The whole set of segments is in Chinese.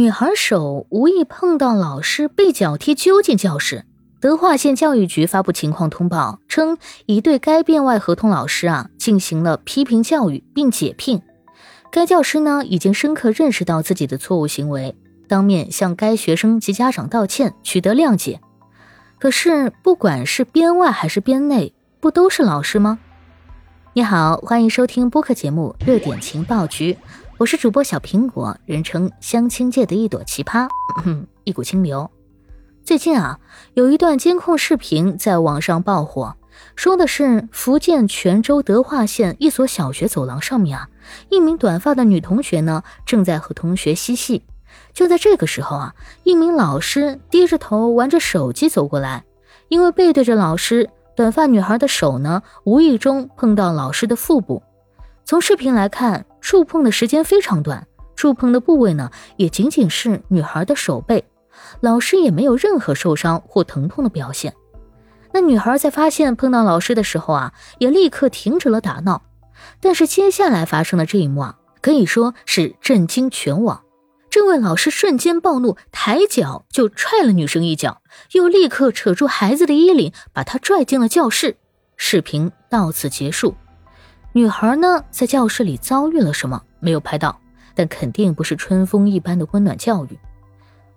女孩手无意碰到老师被脚踢揪进教室。德化县教育局发布情况通报称，已对该编外合同老师啊进行了批评教育并解聘。该教师呢已经深刻认识到自己的错误行为，当面向该学生及家长道歉，取得谅解。可是，不管是编外还是编内，不都是老师吗？你好，欢迎收听播客节目《热点情报局》。我是主播小苹果，人称相亲界的一朵奇葩，一股清流。最近啊，有一段监控视频在网上爆火，说的是福建泉州德化县一所小学走廊上面啊，一名短发的女同学呢正在和同学嬉戏。就在这个时候啊，一名老师低着头玩着手机走过来，因为背对着老师，短发女孩的手呢无意中碰到老师的腹部。从视频来看。触碰的时间非常短，触碰的部位呢也仅仅是女孩的手背，老师也没有任何受伤或疼痛的表现。那女孩在发现碰到老师的时候啊，也立刻停止了打闹。但是接下来发生的这一幕啊，可以说是震惊全网。这位老师瞬间暴怒，抬脚就踹了女生一脚，又立刻扯住孩子的衣领，把她拽进了教室。视频到此结束。女孩呢，在教室里遭遇了什么？没有拍到，但肯定不是春风一般的温暖教育。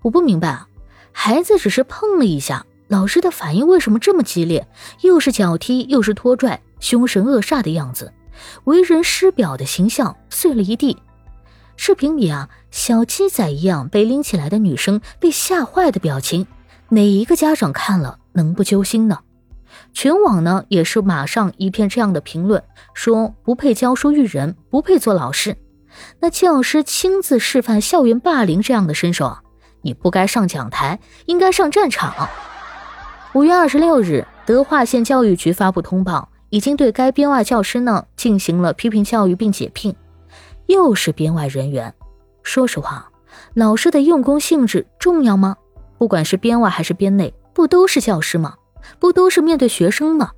我不明白啊，孩子只是碰了一下，老师的反应为什么这么激烈？又是脚踢，又是拖拽，凶神恶煞的样子，为人师表的形象碎了一地。视频里啊，小鸡仔一样被拎起来的女生被吓坏的表情，哪一个家长看了能不揪心呢？全网呢也是马上一片这样的评论，说不配教书育人，不配做老师。那教师亲自示范校园霸凌这样的身手，你不该上讲台，应该上战场。五月二十六日，德化县教育局发布通报，已经对该编外教师呢进行了批评教育并解聘。又是编外人员，说实话，老师的用工性质重要吗？不管是编外还是编内，不都是教师吗？不都是面对学生吗？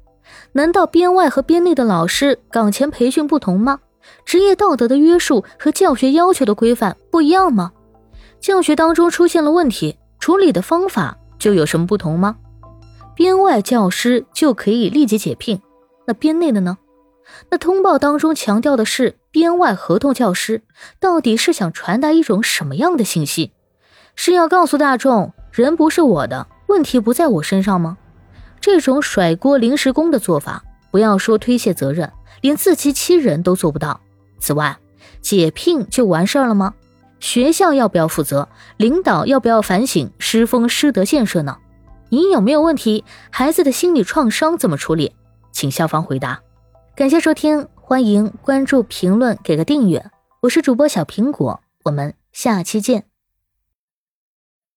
难道编外和编内的老师岗前培训不同吗？职业道德的约束和教学要求的规范不一样吗？教学当中出现了问题，处理的方法就有什么不同吗？编外教师就可以立即解聘，那编内的呢？那通报当中强调的是编外合同教师，到底是想传达一种什么样的信息？是要告诉大众人不是我的，问题不在我身上吗？这种甩锅临时工的做法，不要说推卸责任，连自欺欺人都做不到。此外，解聘就完事儿了吗？学校要不要负责？领导要不要反省师风师德建设呢？你有没有问题？孩子的心理创伤怎么处理？请校方回答。感谢收听，欢迎关注、评论、给个订阅。我是主播小苹果，我们下期见。